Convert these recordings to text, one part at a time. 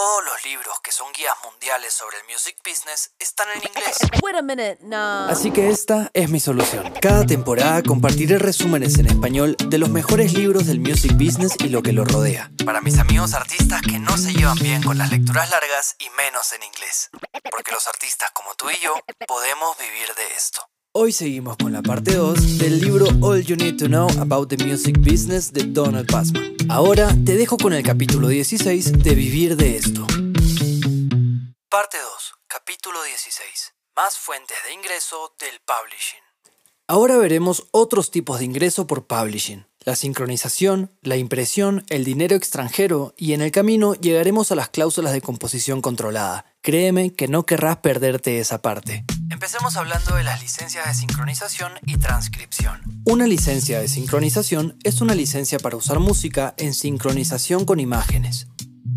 Todos los libros que son guías mundiales sobre el music business están en inglés. Wait a minute, no. Así que esta es mi solución. Cada temporada compartiré resúmenes en español de los mejores libros del music business y lo que lo rodea. Para mis amigos artistas que no se llevan bien con las lecturas largas y menos en inglés. Porque los artistas como tú y yo podemos vivir de esto. Hoy seguimos con la parte 2 del libro All You Need to Know About the Music Business de Donald Passman. Ahora te dejo con el capítulo 16 de Vivir de esto. Parte 2, capítulo 16. Más fuentes de ingreso del publishing. Ahora veremos otros tipos de ingreso por publishing. La sincronización, la impresión, el dinero extranjero y en el camino llegaremos a las cláusulas de composición controlada. Créeme que no querrás perderte esa parte. Empecemos hablando de las licencias de sincronización y transcripción. Una licencia de sincronización es una licencia para usar música en sincronización con imágenes.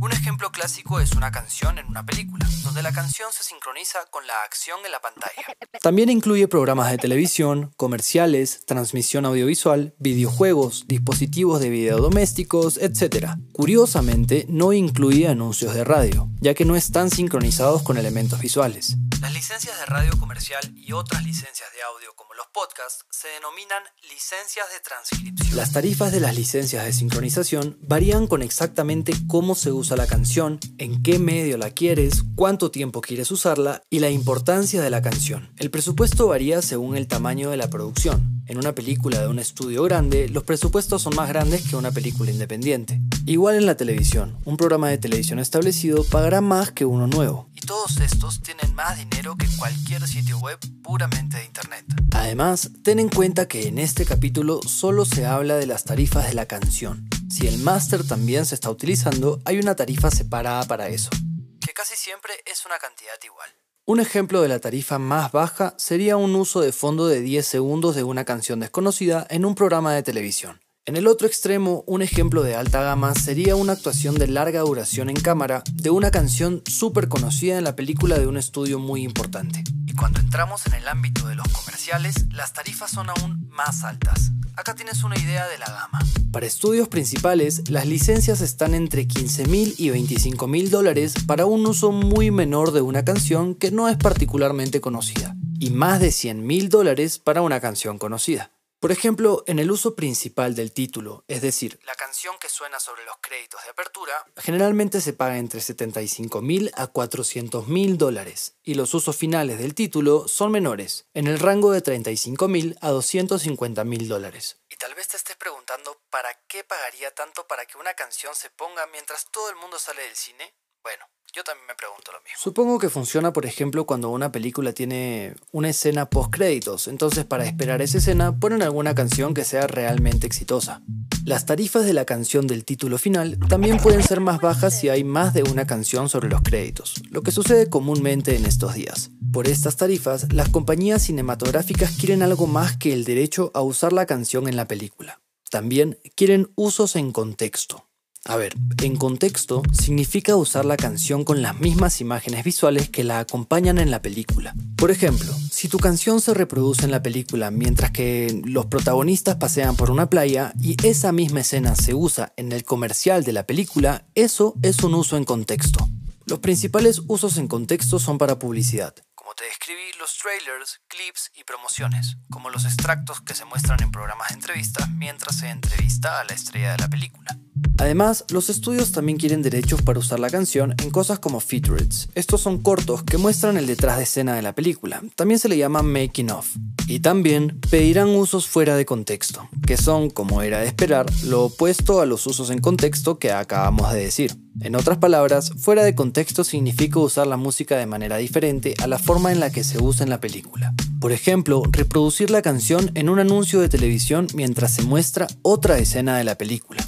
Un ejemplo clásico es una canción en una película, donde la canción se sincroniza con la acción en la pantalla. También incluye programas de televisión, comerciales, transmisión audiovisual, videojuegos, dispositivos de video domésticos, etc. Curiosamente, no incluye anuncios de radio, ya que no están sincronizados con elementos visuales. Las licencias de radio comercial y otras licencias de audio como los podcasts se denominan licencias de transcripción. Las tarifas de las licencias de sincronización varían con exactamente cómo se usa la canción, en qué medio la quieres, cuánto tiempo quieres usarla y la importancia de la canción. El presupuesto varía según el tamaño de la producción. En una película de un estudio grande, los presupuestos son más grandes que una película independiente. Igual en la televisión, un programa de televisión establecido pagará más que uno nuevo. Y todos estos tienen más dinero que cualquier sitio web puramente de internet. Además, ten en cuenta que en este capítulo solo se habla de las tarifas de la canción. Si el máster también se está utilizando, hay una tarifa separada para eso, que casi siempre es una cantidad igual. Un ejemplo de la tarifa más baja sería un uso de fondo de 10 segundos de una canción desconocida en un programa de televisión. En el otro extremo, un ejemplo de alta gama sería una actuación de larga duración en cámara de una canción súper conocida en la película de un estudio muy importante. Y cuando entramos en el ámbito de los comerciales, las tarifas son aún más altas. Acá tienes una idea de la gama. Para estudios principales, las licencias están entre 15 mil y 25 mil dólares para un uso muy menor de una canción que no es particularmente conocida, y más de 100 mil dólares para una canción conocida. Por ejemplo, en el uso principal del título, es decir, la canción que suena sobre los créditos de apertura, generalmente se paga entre 75 mil a 400 mil dólares, y los usos finales del título son menores, en el rango de 35 mil a 250 mil dólares. Y tal vez te estés preguntando, ¿para qué pagaría tanto para que una canción se ponga mientras todo el mundo sale del cine? Bueno, yo también me pregunto lo mismo. Supongo que funciona, por ejemplo, cuando una película tiene una escena post créditos. Entonces, para esperar esa escena, ponen alguna canción que sea realmente exitosa. Las tarifas de la canción del título final también pueden ser más bajas si hay más de una canción sobre los créditos, lo que sucede comúnmente en estos días. Por estas tarifas, las compañías cinematográficas quieren algo más que el derecho a usar la canción en la película. También quieren usos en contexto. A ver, en contexto significa usar la canción con las mismas imágenes visuales que la acompañan en la película. Por ejemplo, si tu canción se reproduce en la película mientras que los protagonistas pasean por una playa y esa misma escena se usa en el comercial de la película, eso es un uso en contexto. Los principales usos en contexto son para publicidad. Como te describí, los trailers, clips y promociones, como los extractos que se muestran en programas de entrevistas mientras se entrevista a la estrella de la película. Además, los estudios también quieren derechos para usar la canción en cosas como featurettes. Estos son cortos que muestran el detrás de escena de la película. También se le llama making of. Y también pedirán usos fuera de contexto, que son, como era de esperar, lo opuesto a los usos en contexto que acabamos de decir. En otras palabras, fuera de contexto significa usar la música de manera diferente a la forma en la que se usa en la película. Por ejemplo, reproducir la canción en un anuncio de televisión mientras se muestra otra escena de la película.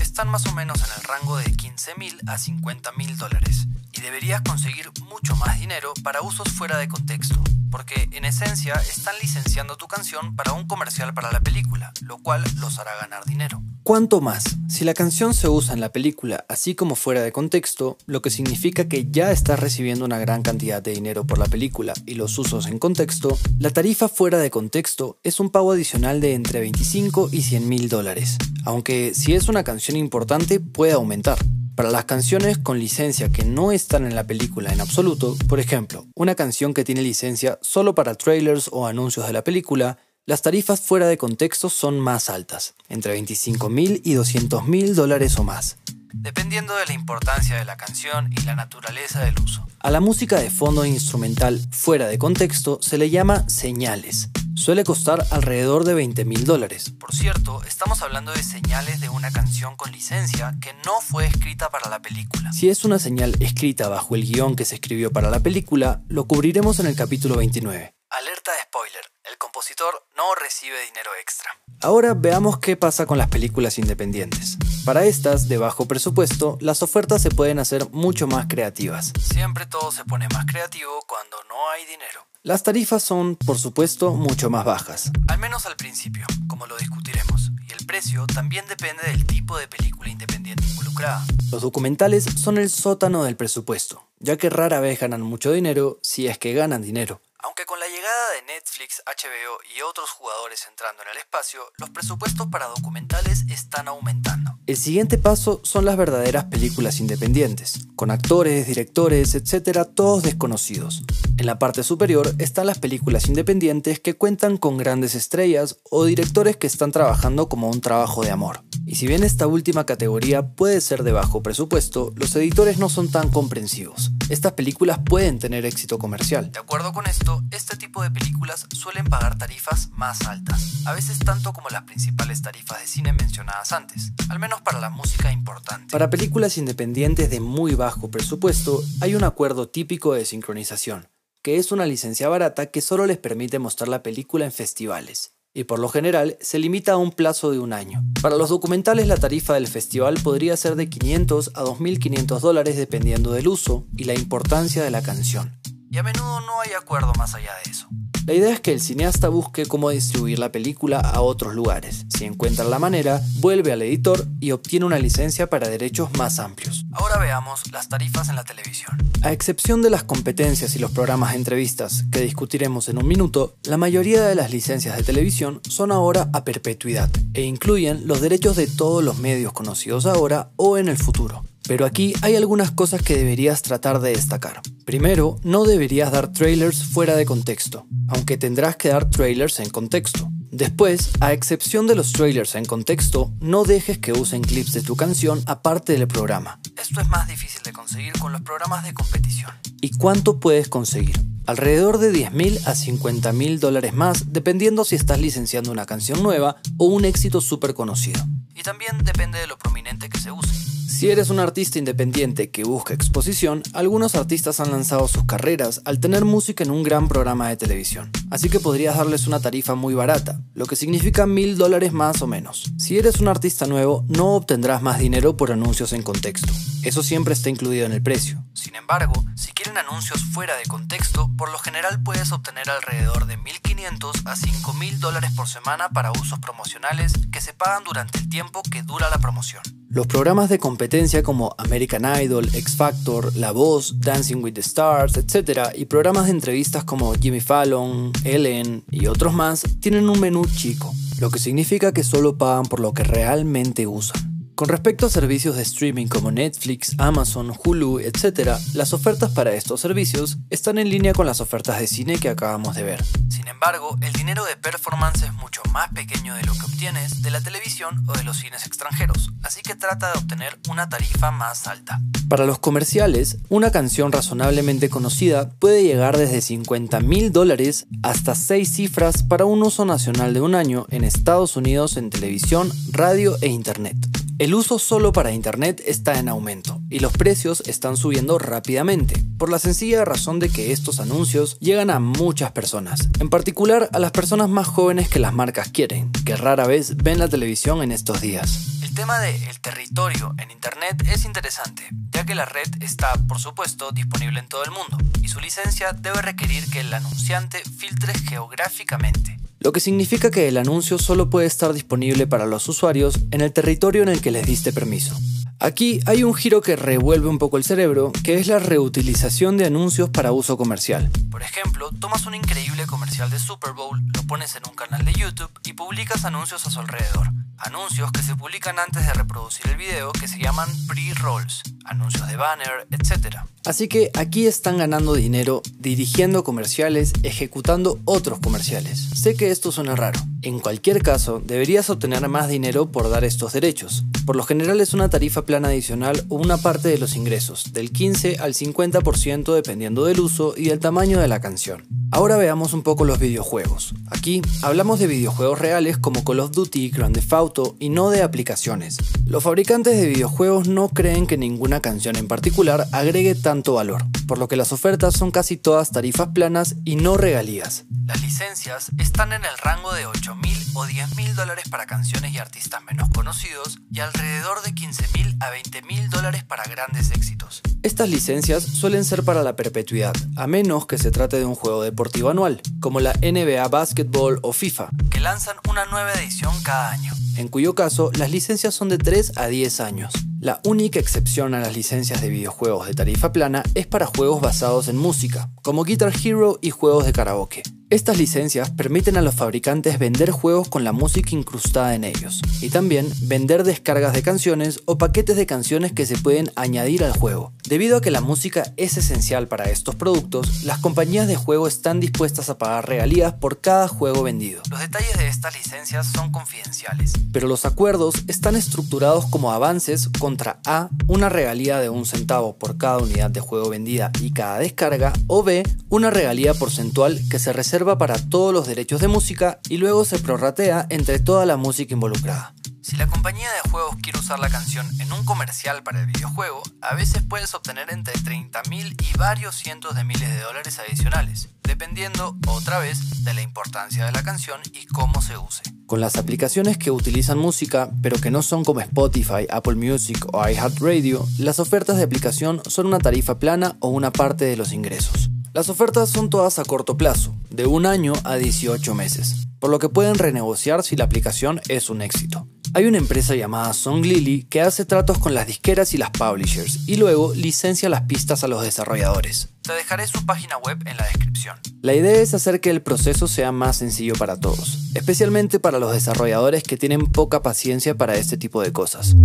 Están más o menos en el rango de 15 mil a 50 mil dólares. y deberías conseguir mucho más dinero para usos fuera de contexto, porque en esencia están licenciando tu canción para un comercial para la película, lo cual los hará ganar dinero. ¿Cuánto más? Si la canción se usa en la película así como fuera de contexto, lo que significa que ya estás recibiendo una gran cantidad de dinero por la película y los usos en contexto, la tarifa fuera de contexto es un pago adicional de entre 25 y 100 mil dólares, aunque si es una canción importante puede aumentar. Para las canciones con licencia que no están en la película en absoluto, por ejemplo, una canción que tiene licencia solo para trailers o anuncios de la película, las tarifas fuera de contexto son más altas, entre 25 mil y 200 mil dólares o más, dependiendo de la importancia de la canción y la naturaleza del uso. A la música de fondo instrumental fuera de contexto se le llama señales, suele costar alrededor de 20 mil dólares. Por cierto, estamos hablando de señales de una canción con licencia que no fue escrita para la película. Si es una señal escrita bajo el guion que se escribió para la película, lo cubriremos en el capítulo 29. Alerta de spoiler, el compositor no recibe dinero extra. Ahora veamos qué pasa con las películas independientes. Para estas, de bajo presupuesto, las ofertas se pueden hacer mucho más creativas. Siempre todo se pone más creativo cuando no hay dinero. Las tarifas son, por supuesto, mucho más bajas. Al menos al principio, como lo discutiremos. Y el precio también depende del tipo de película independiente involucrada. Los documentales son el sótano del presupuesto, ya que rara vez ganan mucho dinero si es que ganan dinero. Aunque con la llegada de Netflix, HBO y otros jugadores entrando en el espacio, los presupuestos para documentales están aumentando. El siguiente paso son las verdaderas películas independientes, con actores, directores, etcétera, todos desconocidos. En la parte superior están las películas independientes que cuentan con grandes estrellas o directores que están trabajando como un trabajo de amor. Y si bien esta última categoría puede ser de bajo presupuesto, los editores no son tan comprensivos. Estas películas pueden tener éxito comercial. De acuerdo con esto, este tipo de películas suelen pagar tarifas más altas, a veces tanto como las principales tarifas de cine mencionadas antes, al menos para la música importante. Para películas independientes de muy bajo presupuesto, hay un acuerdo típico de sincronización, que es una licencia barata que solo les permite mostrar la película en festivales y por lo general se limita a un plazo de un año. Para los documentales la tarifa del festival podría ser de 500 a 2.500 dólares dependiendo del uso y la importancia de la canción. Y a menudo no hay acuerdo más allá de eso. La idea es que el cineasta busque cómo distribuir la película a otros lugares. Si encuentra la manera, vuelve al editor y obtiene una licencia para derechos más amplios. Ahora veamos las tarifas en la televisión. A excepción de las competencias y los programas de entrevistas que discutiremos en un minuto, la mayoría de las licencias de televisión son ahora a perpetuidad e incluyen los derechos de todos los medios conocidos ahora o en el futuro. Pero aquí hay algunas cosas que deberías tratar de destacar. Primero, no deberías dar trailers fuera de contexto, aunque tendrás que dar trailers en contexto. Después, a excepción de los trailers en contexto, no dejes que usen clips de tu canción aparte del programa. Esto es más difícil de conseguir con los programas de competición. ¿Y cuánto puedes conseguir? Alrededor de 10.000 a 50.000 dólares más, dependiendo si estás licenciando una canción nueva o un éxito súper conocido. Y también depende de lo prominente que se use. Si eres un artista independiente que busca exposición, algunos artistas han lanzado sus carreras al tener música en un gran programa de televisión, así que podrías darles una tarifa muy barata, lo que significa mil dólares más o menos. Si eres un artista nuevo, no obtendrás más dinero por anuncios en contexto, eso siempre está incluido en el precio. Sin embargo, si quieren anuncios fuera de contexto, por lo general puedes obtener alrededor de 1.500 a 5.000 dólares por semana para usos promocionales que se pagan durante el tiempo que dura la promoción. Los programas de competencia como American Idol, X Factor, La Voz, Dancing with the Stars, etc. y programas de entrevistas como Jimmy Fallon, Ellen y otros más tienen un menú chico, lo que significa que solo pagan por lo que realmente usan. Con respecto a servicios de streaming como Netflix, Amazon, Hulu, etc., las ofertas para estos servicios están en línea con las ofertas de cine que acabamos de ver. Sin embargo, el dinero de performance es mucho más pequeño de lo que obtienes de la televisión o de los cines extranjeros, así que trata de obtener una tarifa más alta. Para los comerciales, una canción razonablemente conocida puede llegar desde 50 mil dólares hasta 6 cifras para un uso nacional de un año en Estados Unidos en televisión, radio e internet. El uso solo para Internet está en aumento y los precios están subiendo rápidamente, por la sencilla razón de que estos anuncios llegan a muchas personas, en particular a las personas más jóvenes que las marcas quieren, que rara vez ven la televisión en estos días. El tema del el territorio en Internet es interesante, ya que la red está, por supuesto, disponible en todo el mundo, y su licencia debe requerir que el anunciante filtre geográficamente lo que significa que el anuncio solo puede estar disponible para los usuarios en el territorio en el que les diste permiso. Aquí hay un giro que revuelve un poco el cerebro, que es la reutilización de anuncios para uso comercial. Por ejemplo, tomas un increíble comercial de Super Bowl, lo pones en un canal de YouTube y publicas anuncios a su alrededor. Anuncios que se publican antes de reproducir el video que se llaman pre-rolls, anuncios de banner, etc. Así que aquí están ganando dinero dirigiendo comerciales, ejecutando otros comerciales. Sé que esto suena raro. En cualquier caso, deberías obtener más dinero por dar estos derechos. Por lo general es una tarifa plana adicional o una parte de los ingresos, del 15 al 50% dependiendo del uso y del tamaño de la canción. Ahora veamos un poco los videojuegos. Aquí hablamos de videojuegos reales como Call of Duty, Grand Theft Auto y no de aplicaciones. Los fabricantes de videojuegos no creen que ninguna canción en particular agregue tanto valor, por lo que las ofertas son casi todas tarifas planas y no regalías. Las licencias están en el rango de 8 mil o 10 mil dólares para canciones y artistas menos conocidos y alrededor de 15 mil a 20 mil dólares para grandes éxitos. Estas licencias suelen ser para la perpetuidad, a menos que se trate de un juego deportivo anual, como la NBA Basketball o FIFA, que lanzan una nueva edición cada año, en cuyo caso las licencias son de 3 a 10 años. La única excepción a las licencias de videojuegos de tarifa plana es para juegos basados en música, como Guitar Hero y juegos de karaoke. Estas licencias permiten a los fabricantes vender juegos con la música incrustada en ellos, y también vender descargas de canciones o paquetes de canciones que se pueden añadir al juego. Debido a que la música es esencial para estos productos, las compañías de juego están dispuestas a pagar regalías por cada juego vendido. Los detalles de estas licencias son confidenciales, pero los acuerdos están estructurados como avances contra A, una regalía de un centavo por cada unidad de juego vendida y cada descarga, o B, una regalía porcentual que se reserva para todos los derechos de música y luego se prorratea entre toda la música involucrada. Si la compañía de juegos quiere usar la canción en un comercial para el videojuego, a veces puedes obtener entre 30.000 y varios cientos de miles de dólares adicionales, dependiendo, otra vez, de la importancia de la canción y cómo se use. Con las aplicaciones que utilizan música, pero que no son como Spotify, Apple Music o iHeartRadio, las ofertas de aplicación son una tarifa plana o una parte de los ingresos. Las ofertas son todas a corto plazo, de un año a 18 meses, por lo que pueden renegociar si la aplicación es un éxito. Hay una empresa llamada Song Lily que hace tratos con las disqueras y las publishers y luego licencia las pistas a los desarrolladores. Te dejaré su página web en la descripción. La idea es hacer que el proceso sea más sencillo para todos, especialmente para los desarrolladores que tienen poca paciencia para este tipo de cosas.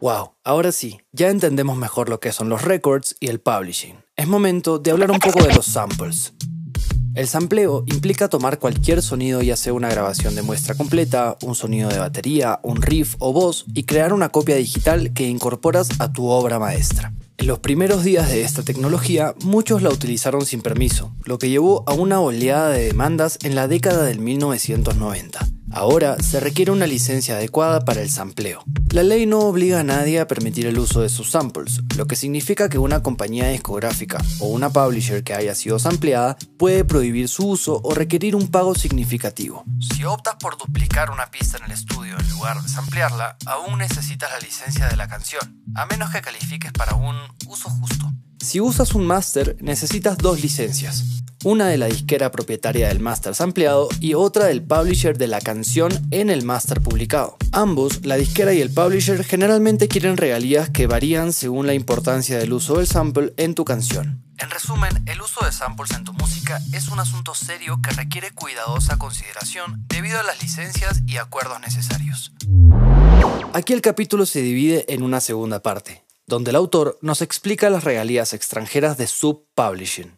Wow, ahora sí, ya entendemos mejor lo que son los records y el publishing. Es momento de hablar un poco de los samples. El sampleo implica tomar cualquier sonido, ya sea una grabación de muestra completa, un sonido de batería, un riff o voz, y crear una copia digital que incorporas a tu obra maestra. En los primeros días de esta tecnología, muchos la utilizaron sin permiso, lo que llevó a una oleada de demandas en la década del 1990. Ahora se requiere una licencia adecuada para el sampleo. La ley no obliga a nadie a permitir el uso de sus samples, lo que significa que una compañía discográfica o una publisher que haya sido sampleada puede prohibir su uso o requerir un pago significativo. Si optas por duplicar una pista en el estudio en lugar de samplearla, aún necesitas la licencia de la canción, a menos que califiques para un uso justo. Si usas un master, necesitas dos licencias una de la disquera propietaria del master sampleado y otra del publisher de la canción en el master publicado. Ambos, la disquera y el publisher, generalmente quieren regalías que varían según la importancia del uso del sample en tu canción. En resumen, el uso de samples en tu música es un asunto serio que requiere cuidadosa consideración debido a las licencias y acuerdos necesarios. Aquí el capítulo se divide en una segunda parte, donde el autor nos explica las regalías extranjeras de sub-publishing.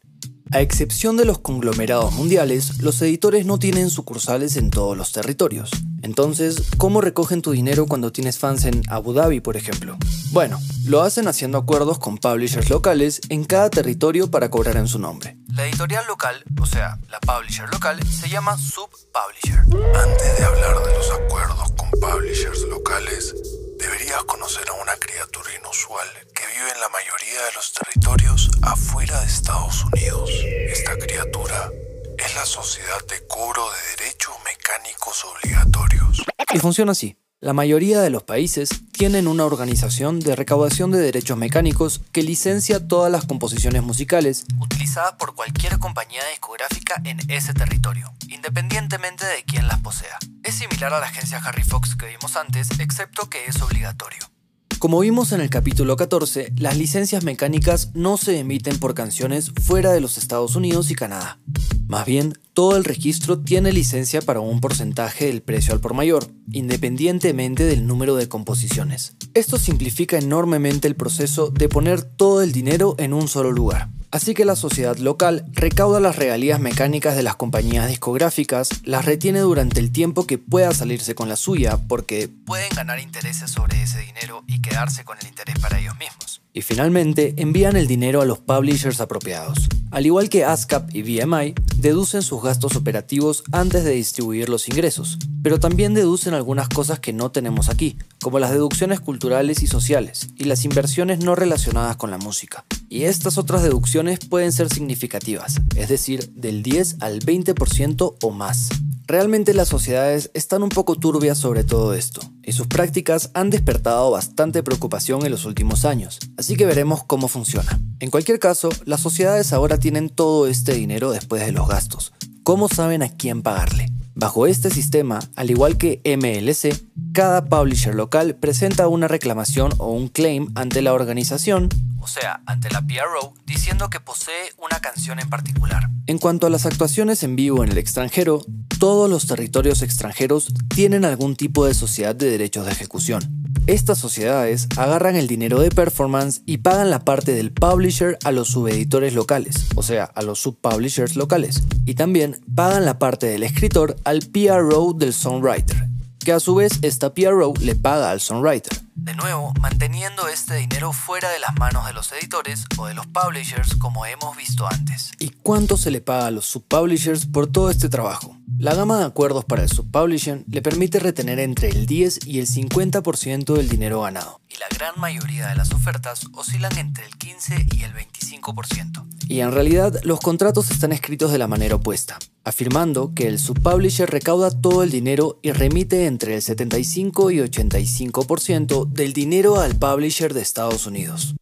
A excepción de los conglomerados mundiales, los editores no tienen sucursales en todos los territorios. Entonces, ¿cómo recogen tu dinero cuando tienes fans en Abu Dhabi, por ejemplo? Bueno, lo hacen haciendo acuerdos con publishers locales en cada territorio para cobrar en su nombre. La editorial local, o sea, la publisher local, se llama sub-publisher. Antes de hablar de los acuerdos con publishers locales, deberías conocer a una criatura inusual que vive en la mayoría de los territorios afuera de Estados Unidos. Esta criatura es la Sociedad de Cobro de Derechos Mecánicos Obligatorios. Y funciona así. La mayoría de los países tienen una organización de recaudación de derechos mecánicos que licencia todas las composiciones musicales utilizadas por cualquier compañía discográfica en ese territorio, independientemente de quién las posea. Es similar a la agencia Harry Fox que vimos antes, excepto que es obligatorio. Como vimos en el capítulo 14, las licencias mecánicas no se emiten por canciones fuera de los Estados Unidos y Canadá. Más bien, todo el registro tiene licencia para un porcentaje del precio al por mayor, independientemente del número de composiciones. Esto simplifica enormemente el proceso de poner todo el dinero en un solo lugar. Así que la sociedad local recauda las regalías mecánicas de las compañías discográficas, las retiene durante el tiempo que pueda salirse con la suya, porque pueden ganar intereses sobre ese dinero y quedarse con el interés para ellos mismos. Y finalmente envían el dinero a los publishers apropiados. Al igual que ASCAP y BMI, deducen sus gastos operativos antes de distribuir los ingresos, pero también deducen algunas cosas que no tenemos aquí, como las deducciones culturales y sociales, y las inversiones no relacionadas con la música. Y estas otras deducciones pueden ser significativas, es decir, del 10 al 20% o más. Realmente las sociedades están un poco turbias sobre todo esto, y sus prácticas han despertado bastante preocupación en los últimos años, así que veremos cómo funciona. En cualquier caso, las sociedades ahora tienen todo este dinero después de los gastos. ¿Cómo saben a quién pagarle? Bajo este sistema, al igual que MLC, cada publisher local presenta una reclamación o un claim ante la organización o sea, ante la PRO, diciendo que posee una canción en particular. En cuanto a las actuaciones en vivo en el extranjero, todos los territorios extranjeros tienen algún tipo de sociedad de derechos de ejecución. Estas sociedades agarran el dinero de performance y pagan la parte del publisher a los subeditores locales, o sea, a los subpublishers locales, y también pagan la parte del escritor al PRO del songwriter, que a su vez esta PRO le paga al songwriter. De nuevo, manteniendo este dinero fuera de las manos de los editores o de los publishers como hemos visto antes. ¿Y cuánto se le paga a los subpublishers por todo este trabajo? La gama de acuerdos para el subpublishing le permite retener entre el 10 y el 50% del dinero ganado, y la gran mayoría de las ofertas oscilan entre el 15 y el 25%. Y en realidad los contratos están escritos de la manera opuesta, afirmando que el subpublisher recauda todo el dinero y remite entre el 75 y 85% del dinero al publisher de Estados Unidos.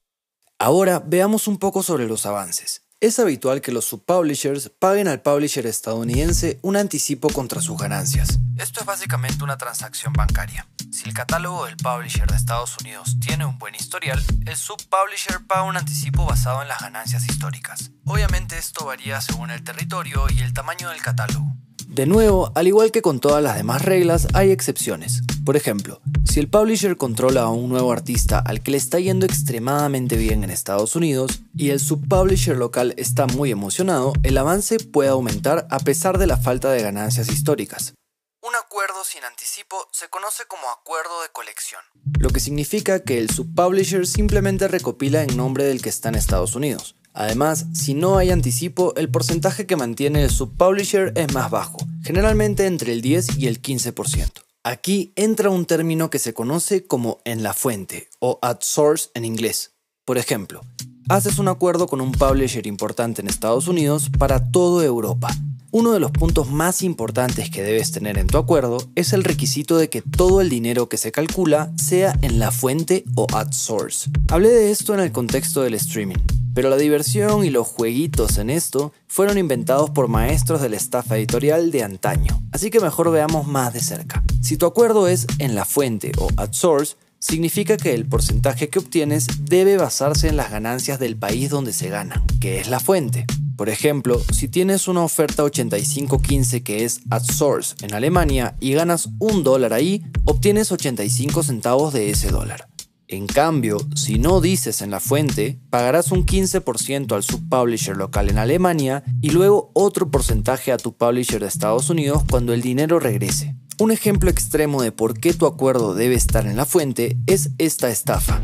Ahora veamos un poco sobre los avances. Es habitual que los subpublishers paguen al publisher estadounidense un anticipo contra sus ganancias. Esto es básicamente una transacción bancaria. Si el catálogo del publisher de Estados Unidos tiene un buen historial, el subpublisher paga un anticipo basado en las ganancias históricas. Obviamente esto varía según el territorio y el tamaño del catálogo. De nuevo, al igual que con todas las demás reglas, hay excepciones. Por ejemplo, si el publisher controla a un nuevo artista al que le está yendo extremadamente bien en Estados Unidos y el subpublisher local está muy emocionado, el avance puede aumentar a pesar de la falta de ganancias históricas. Un acuerdo sin anticipo se conoce como acuerdo de colección, lo que significa que el subpublisher simplemente recopila en nombre del que está en Estados Unidos. Además, si no hay anticipo, el porcentaje que mantiene el subpublisher es más bajo, generalmente entre el 10 y el 15%. Aquí entra un término que se conoce como en la fuente o at source en inglés. Por ejemplo, haces un acuerdo con un publisher importante en Estados Unidos para toda Europa. Uno de los puntos más importantes que debes tener en tu acuerdo es el requisito de que todo el dinero que se calcula sea en la fuente o at source. Hablé de esto en el contexto del streaming. Pero la diversión y los jueguitos en esto fueron inventados por maestros de la estafa editorial de antaño, así que mejor veamos más de cerca. Si tu acuerdo es en la fuente o at source, significa que el porcentaje que obtienes debe basarse en las ganancias del país donde se ganan, que es la fuente. Por ejemplo, si tienes una oferta 8515 que es at source en Alemania y ganas un dólar ahí, obtienes 85 centavos de ese dólar. En cambio, si no dices en la fuente, pagarás un 15% al subpublisher local en Alemania y luego otro porcentaje a tu publisher de Estados Unidos cuando el dinero regrese. Un ejemplo extremo de por qué tu acuerdo debe estar en la fuente es esta estafa.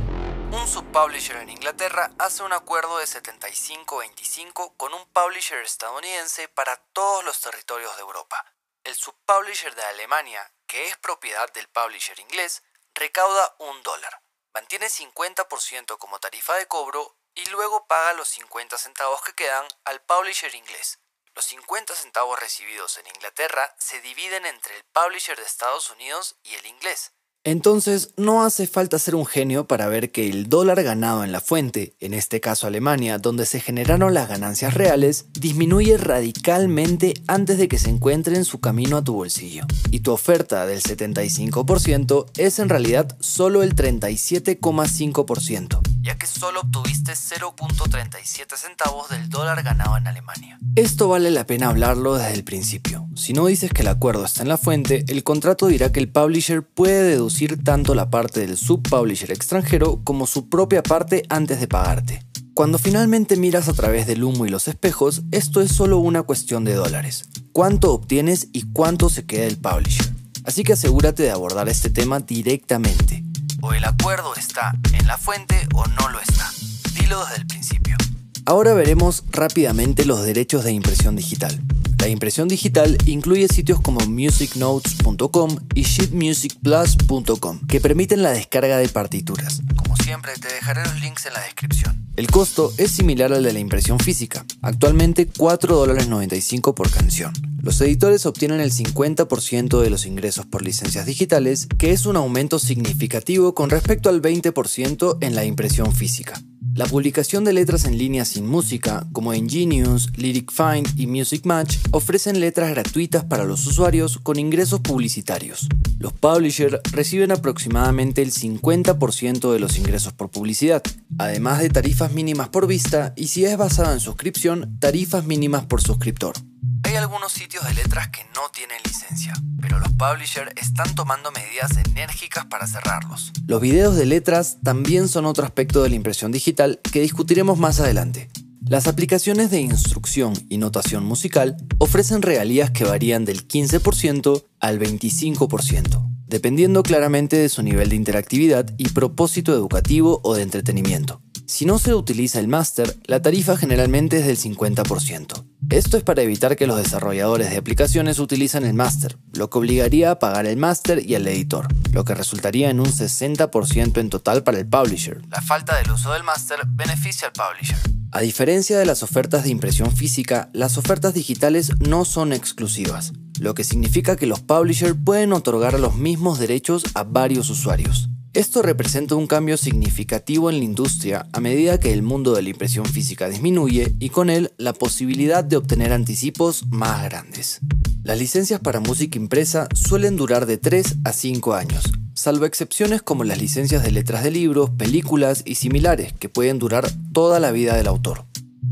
Un subpublisher en Inglaterra hace un acuerdo de 75-25 con un publisher estadounidense para todos los territorios de Europa. El subpublisher de Alemania, que es propiedad del publisher inglés, recauda un dólar mantiene 50% como tarifa de cobro y luego paga los 50 centavos que quedan al publisher inglés. Los 50 centavos recibidos en Inglaterra se dividen entre el publisher de Estados Unidos y el inglés. Entonces, no hace falta ser un genio para ver que el dólar ganado en la fuente, en este caso Alemania, donde se generaron las ganancias reales, disminuye radicalmente antes de que se encuentre en su camino a tu bolsillo. Y tu oferta del 75% es en realidad solo el 37,5%, ya que solo obtuviste 0.37 centavos del dólar ganado en Alemania. Esto vale la pena hablarlo desde el principio. Si no dices que el acuerdo está en la fuente, el contrato dirá que el publisher puede deducir tanto la parte del subpublisher extranjero como su propia parte antes de pagarte. Cuando finalmente miras a través del humo y los espejos, esto es solo una cuestión de dólares. ¿Cuánto obtienes y cuánto se queda el publisher? Así que asegúrate de abordar este tema directamente. O el acuerdo está en la fuente o no lo está. Dilo desde el principio. Ahora veremos rápidamente los derechos de impresión digital. La impresión digital incluye sitios como musicnotes.com y sheetmusicplus.com que permiten la descarga de partituras. Como siempre, te dejaré los links en la descripción. El costo es similar al de la impresión física, actualmente $4.95 por canción. Los editores obtienen el 50% de los ingresos por licencias digitales, que es un aumento significativo con respecto al 20% en la impresión física. La publicación de letras en línea sin música, como en Genius, Lyric Find y Music Match, ofrecen letras gratuitas para los usuarios con ingresos publicitarios. Los publishers reciben aproximadamente el 50% de los ingresos por publicidad, además de tarifas mínimas por vista y si es basada en suscripción, tarifas mínimas por suscriptor. Hay algunos sitios de letras que no tienen licencia, pero los publishers están tomando medidas enérgicas para cerrarlos. Los videos de letras también son otro aspecto de la impresión digital que discutiremos más adelante. Las aplicaciones de instrucción y notación musical ofrecen regalías que varían del 15% al 25%, dependiendo claramente de su nivel de interactividad y propósito educativo o de entretenimiento. Si no se utiliza el máster, la tarifa generalmente es del 50%. Esto es para evitar que los desarrolladores de aplicaciones utilicen el máster, lo que obligaría a pagar el máster y el editor, lo que resultaría en un 60% en total para el publisher. La falta del uso del máster beneficia al publisher. A diferencia de las ofertas de impresión física, las ofertas digitales no son exclusivas, lo que significa que los publishers pueden otorgar los mismos derechos a varios usuarios. Esto representa un cambio significativo en la industria a medida que el mundo de la impresión física disminuye y con él la posibilidad de obtener anticipos más grandes. Las licencias para música impresa suelen durar de 3 a 5 años, salvo excepciones como las licencias de letras de libros, películas y similares que pueden durar toda la vida del autor.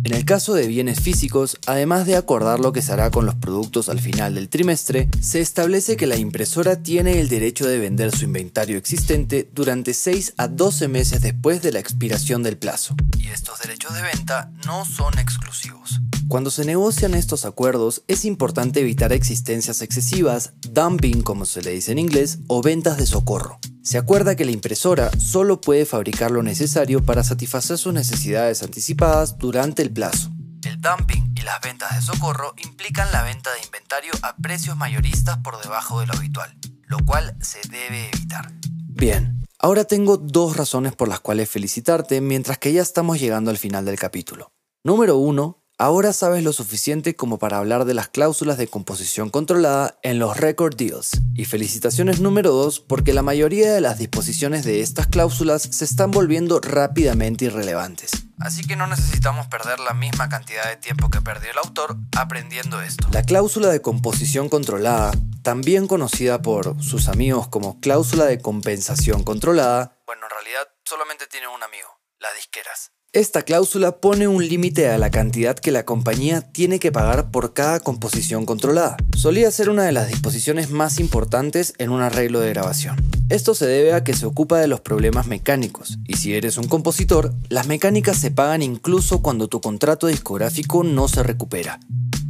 En el caso de bienes físicos, además de acordar lo que se hará con los productos al final del trimestre, se establece que la impresora tiene el derecho de vender su inventario existente durante 6 a 12 meses después de la expiración del plazo. Y estos derechos de venta no son exclusivos. Cuando se negocian estos acuerdos, es importante evitar existencias excesivas, dumping como se le dice en inglés, o ventas de socorro. Se acuerda que la impresora solo puede fabricar lo necesario para satisfacer sus necesidades anticipadas durante el plazo. El dumping y las ventas de socorro implican la venta de inventario a precios mayoristas por debajo de lo habitual, lo cual se debe evitar. Bien, ahora tengo dos razones por las cuales felicitarte mientras que ya estamos llegando al final del capítulo. Número 1. Ahora sabes lo suficiente como para hablar de las cláusulas de composición controlada en los record deals. Y felicitaciones número 2 porque la mayoría de las disposiciones de estas cláusulas se están volviendo rápidamente irrelevantes. Así que no necesitamos perder la misma cantidad de tiempo que perdió el autor aprendiendo esto. La cláusula de composición controlada, también conocida por sus amigos como cláusula de compensación controlada, bueno, en realidad solamente tiene un amigo, las disqueras. Esta cláusula pone un límite a la cantidad que la compañía tiene que pagar por cada composición controlada. Solía ser una de las disposiciones más importantes en un arreglo de grabación. Esto se debe a que se ocupa de los problemas mecánicos, y si eres un compositor, las mecánicas se pagan incluso cuando tu contrato discográfico no se recupera.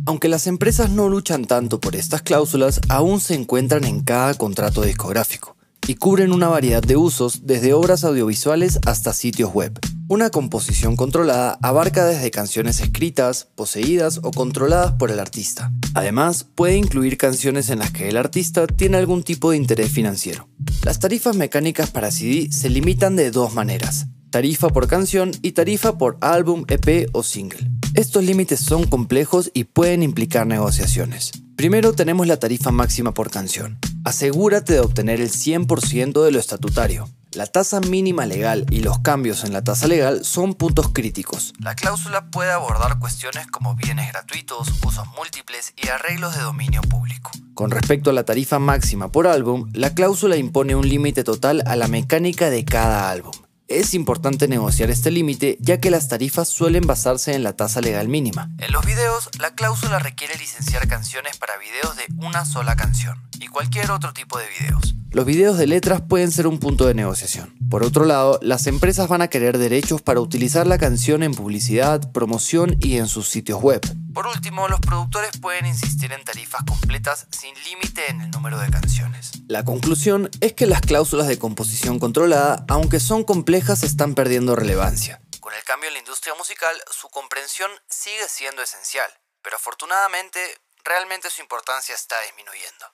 Aunque las empresas no luchan tanto por estas cláusulas, aún se encuentran en cada contrato discográfico y cubren una variedad de usos desde obras audiovisuales hasta sitios web. Una composición controlada abarca desde canciones escritas, poseídas o controladas por el artista. Además, puede incluir canciones en las que el artista tiene algún tipo de interés financiero. Las tarifas mecánicas para CD se limitan de dos maneras, tarifa por canción y tarifa por álbum, EP o single. Estos límites son complejos y pueden implicar negociaciones. Primero tenemos la tarifa máxima por canción. Asegúrate de obtener el 100% de lo estatutario. La tasa mínima legal y los cambios en la tasa legal son puntos críticos. La cláusula puede abordar cuestiones como bienes gratuitos, usos múltiples y arreglos de dominio público. Con respecto a la tarifa máxima por álbum, la cláusula impone un límite total a la mecánica de cada álbum. Es importante negociar este límite ya que las tarifas suelen basarse en la tasa legal mínima. En los videos, la cláusula requiere licenciar canciones para videos de una sola canción y cualquier otro tipo de videos. Los videos de letras pueden ser un punto de negociación. Por otro lado, las empresas van a querer derechos para utilizar la canción en publicidad, promoción y en sus sitios web. Por último, los productores pueden insistir en tarifas completas sin límite en el número de canciones. La conclusión es que las cláusulas de composición controlada, aunque son complejas, están perdiendo relevancia. Con el cambio en la industria musical, su comprensión sigue siendo esencial, pero afortunadamente, realmente su importancia está disminuyendo.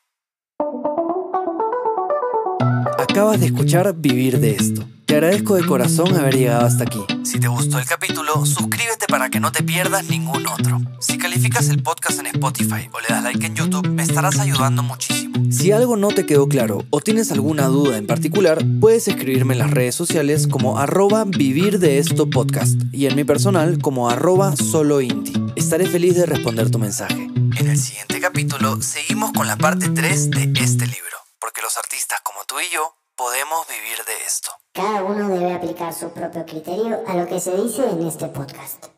Acabas de escuchar Vivir de esto. Te agradezco de corazón haber llegado hasta aquí. Si te gustó el capítulo, suscríbete para que no te pierdas ningún otro. Si calificas el podcast en Spotify o le das like en YouTube, me estarás ayudando muchísimo. Si algo no te quedó claro o tienes alguna duda en particular, puedes escribirme en las redes sociales como arroba vivir de esto podcast y en mi personal como arroba solo Estaré feliz de responder tu mensaje. En el siguiente capítulo seguimos con la parte 3 de este libro, porque los artistas como tú y yo podemos vivir de esto. Cada uno debe aplicar su propio criterio a lo que se dice en este podcast.